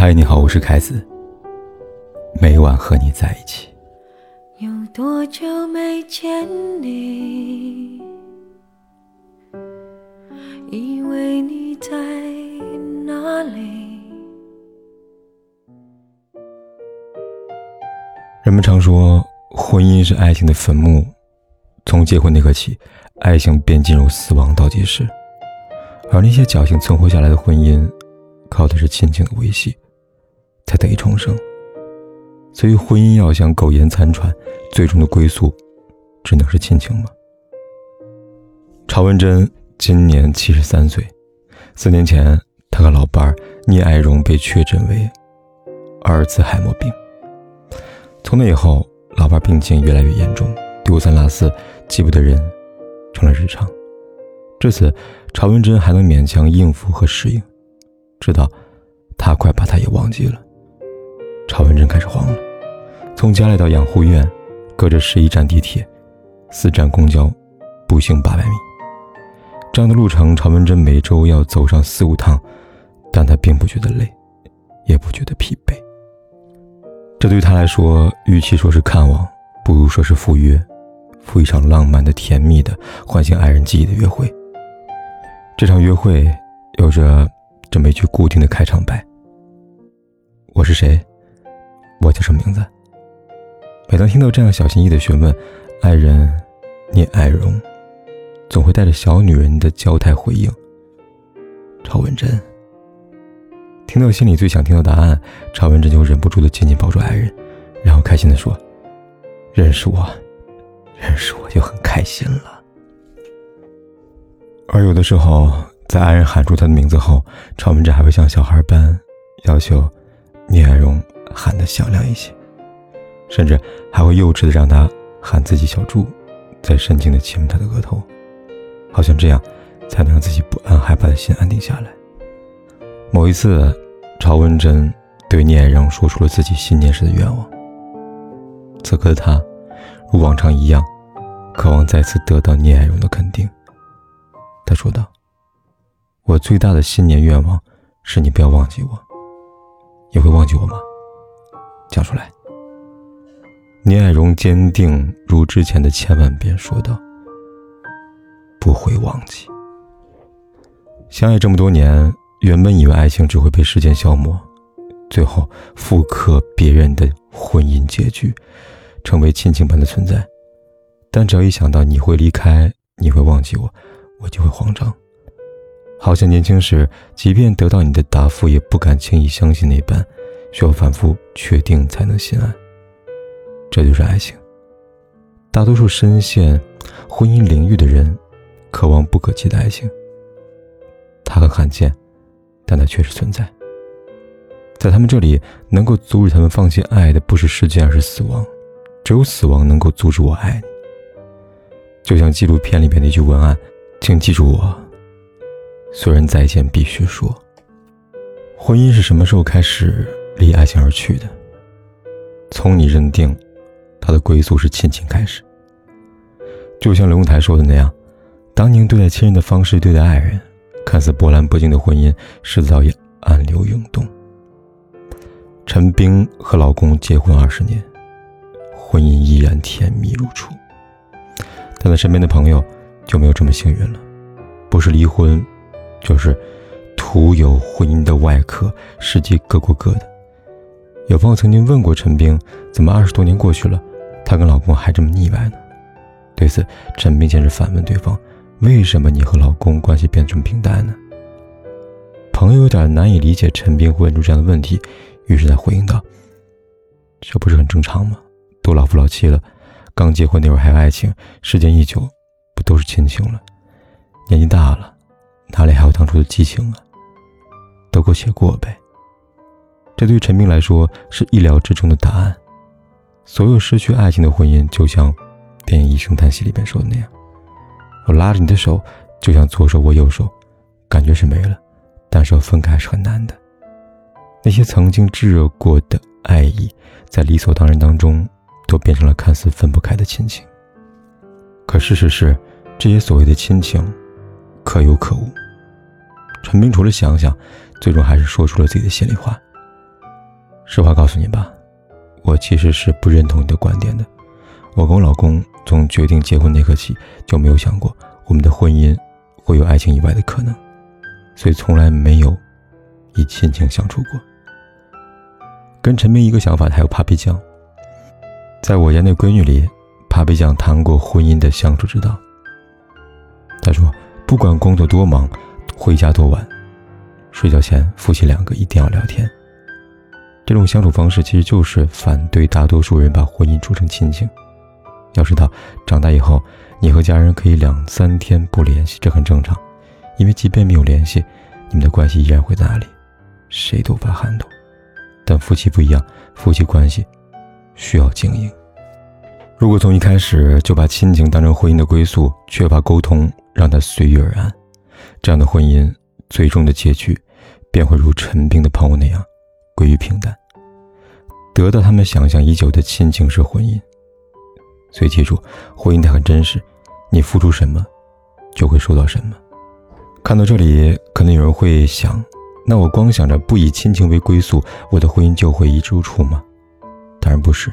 嗨，你好，我是凯子。每晚和你在一起。有多久没见你？以为你在哪里？人们常说，婚姻是爱情的坟墓，从结婚那刻起，爱情便进入死亡倒计时。而那些侥幸存活下来的婚姻，靠的是亲情的维系，才得以重生。所以，婚姻要想苟延残喘，最终的归宿，只能是亲情吗？曹文珍今年七十三岁，四年前，他和老伴儿聂爱荣被确诊为阿尔茨海默病。从那以后，老伴病情越来越严重，丢三落四、记不得人，成了日常。至此，曹文珍还能勉强应付和适应，直到他快把他也忘记了。开始慌了，从家里到养护院，隔着十一站地铁，四站公交，步行八百米，这样的路程，曹文珍每周要走上四五趟，但他并不觉得累，也不觉得疲惫。这对于他来说，与其说是看望，不如说是赴约，赴一场浪漫的、甜蜜的、唤醒爱人记忆的约会。这场约会有着这么一句固定的开场白：“我是谁？我叫什么名字？”每当听到这样小心翼翼的询问，爱人聂爱荣总会带着小女人的娇态回应：“赵文珍。”听到心里最想听到答案，赵文珍就忍不住的紧紧抱住爱人，然后开心的说：“认识我，认识我就很开心了。”而有的时候，在爱人喊出他的名字后，赵文珍还会像小孩般要求聂爱荣喊得响亮一些，甚至还会幼稚的让他喊自己小猪，再深情的亲吻他的额头，好像这样才能让自己不安害怕的心安定下来。某一次，朝文珍对聂爱荣说出了自己新年时的愿望。此刻的他，如往常一样，渴望再次得到聂爱荣的肯定。他说道：“我最大的新年愿望是你不要忘记我。你会忘记我吗？讲出来。”聂爱荣坚定如之前的千万遍说道：“不会忘记。”相爱这么多年，原本以为爱情只会被时间消磨，最后复刻别人的婚姻结局，成为亲情般的存在。但只要一想到你会离开，你会忘记我。我就会慌张，好像年轻时，即便得到你的答复，也不敢轻易相信那般，需要反复确定才能心安。这就是爱情。大多数深陷婚姻领域的人，渴望不可及的爱情。它很罕见，但它确实存在。在他们这里，能够阻止他们放弃爱的，不是时间，而是死亡。只有死亡能够阻止我爱你。就像纪录片里边那句文案。请记住我。虽然再见必须说，婚姻是什么时候开始离爱情而去的？从你认定他的归宿是亲情开始。就像刘永台说的那样，当你用对待亲人的方式对待爱人，看似波澜不惊的婚姻，迟早也暗流涌动。陈冰和老公结婚二十年，婚姻依然甜蜜如初，但他身边的朋友。就没有这么幸运了，不是离婚，就是徒有婚姻的外壳，实际各过各的。有朋友曾经问过陈冰，怎么二十多年过去了，她跟老公还这么腻歪呢？对此，陈冰先是反问对方：“为什么你和老公关系变得这么平淡呢？”朋友有点难以理解陈冰会问出这样的问题，于是他回应道：“这不是很正常吗？都老夫老妻了，刚结婚那会儿还有爱情，时间一久。”不都是亲情了？年纪大了，哪里还有当初的激情啊？得过且过呗。这对于陈明来说是意料之中的答案。所有失去爱情的婚姻，就像电影《一声叹息》里边说的那样：“我拉着你的手，就像左手握右手，感觉是没了，但是要分开是很难的。”那些曾经炙热过的爱意，在理所当然当中，都变成了看似分不开的亲情。可事实是。这些所谓的亲情，可有可无。陈斌除了想想，最终还是说出了自己的心里话：实话告诉你吧，我其实是不认同你的观点的。我跟我老公从决定结婚那刻起就没有想过我们的婚姻会有爱情以外的可能，所以从来没有以亲情相处过。跟陈明一个想法，还有 Papi 酱。在我家那闺女里，Papi 酱谈过婚姻的相处之道。他说，不管工作多忙，回家多晚，睡觉前夫妻两个一定要聊天。这种相处方式其实就是反对大多数人把婚姻处成亲情。要知道，长大以后，你和家人可以两三天不联系，这很正常，因为即便没有联系，你们的关系依然会在那里，谁都发寒冬。但夫妻不一样，夫妻关系需要经营。如果从一开始就把亲情当成婚姻的归宿，缺乏沟通，让他随遇而安，这样的婚姻最终的结局便会如陈冰的朋友那样。归于平淡，得到他们想象已久的亲情式婚姻。所以记住，婚姻它很真实，你付出什么，就会收到什么。看到这里，可能有人会想：那我光想着不以亲情为归宿，我的婚姻就会一直如初吗？当然不是。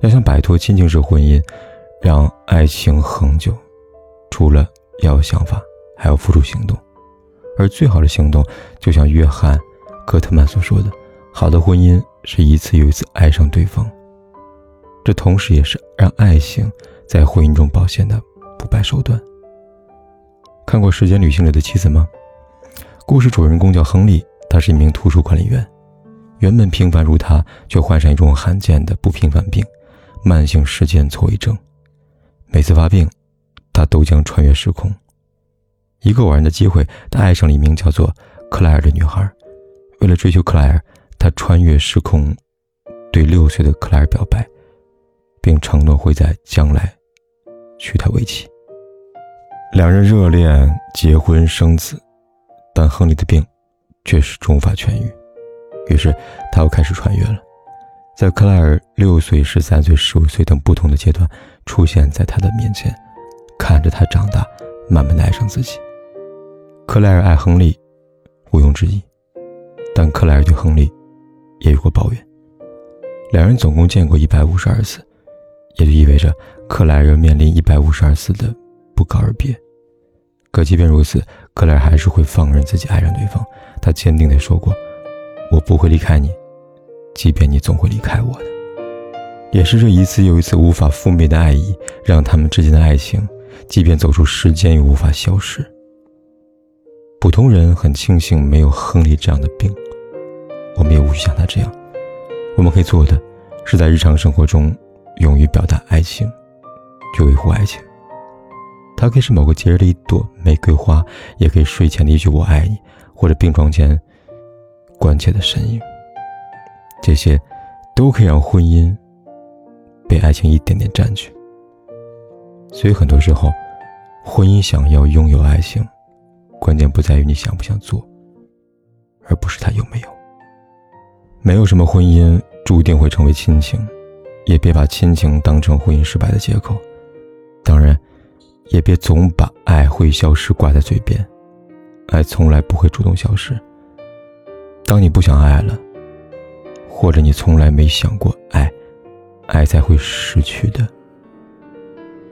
要想摆脱亲情式婚姻，让爱情恒久，除了要有想法，还要付出行动。而最好的行动，就像约翰·戈特曼所说的。好的婚姻是一次又一次爱上对方，这同时也是让爱情在婚姻中保鲜的不败手段。看过《时间旅行者的妻子》吗？故事主人公叫亨利，他是一名图书管理员。原本平凡如他，却患上一种罕见的不平凡病——慢性时间错位症。每次发病，他都将穿越时空。一个偶然的机会，他爱上了一名叫做克莱尔的女孩。为了追求克莱尔。他穿越时空，对六岁的克莱尔表白，并承诺会在将来娶她为妻。两人热恋、结婚、生子，但亨利的病却始终无法痊愈。于是，他又开始穿越了，在克莱尔六岁、十三岁、十五岁等不同的阶段，出现在他的面前，看着他长大，慢慢的爱上自己。克莱尔爱亨利，毋庸置疑，但克莱尔对亨利。也有过抱怨。两人总共见过一百五十二次，也就意味着克莱尔面临一百五十二次的不告而别。可即便如此，克莱尔还是会放任自己爱上对方。他坚定地说过：“我不会离开你，即便你总会离开我的。”也是这一次又一次无法覆灭的爱意，让他们之间的爱情，即便走出时间，也无法消失。普通人很庆幸没有亨利这样的病。我们也无需像他这样，我们可以做的，是在日常生活中勇于表达爱情，去维护爱情。它可以是某个节日的一朵玫瑰花，也可以睡前的一句“我爱你”，或者病床前关切的身影。这些，都可以让婚姻被爱情一点点占据。所以很多时候，婚姻想要拥有爱情，关键不在于你想不想做，而不是他有没有。没有什么婚姻注定会成为亲情，也别把亲情当成婚姻失败的借口。当然，也别总把爱会消失挂在嘴边，爱从来不会主动消失。当你不想爱了，或者你从来没想过爱，爱才会失去的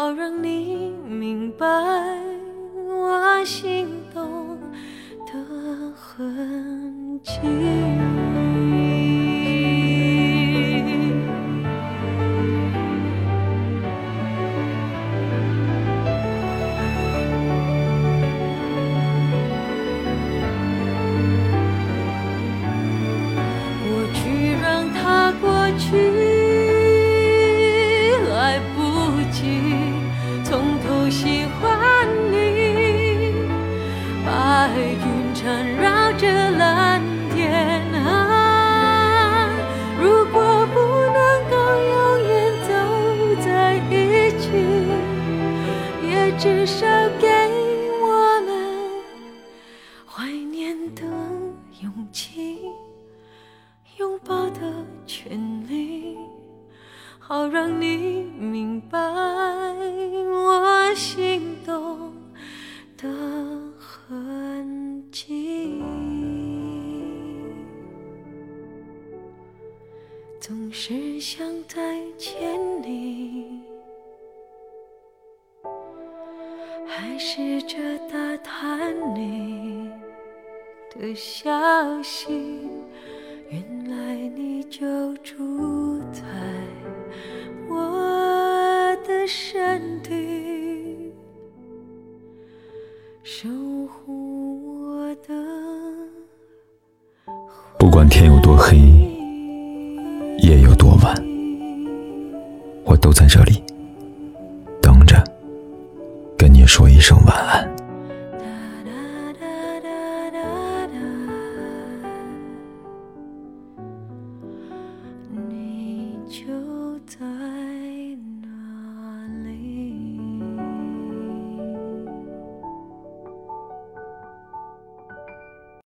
好让你明白。总是想再见你，还试着打探你的消息。原来你就住在我的身体，守护我的。不管天有多黑。说一声晚安。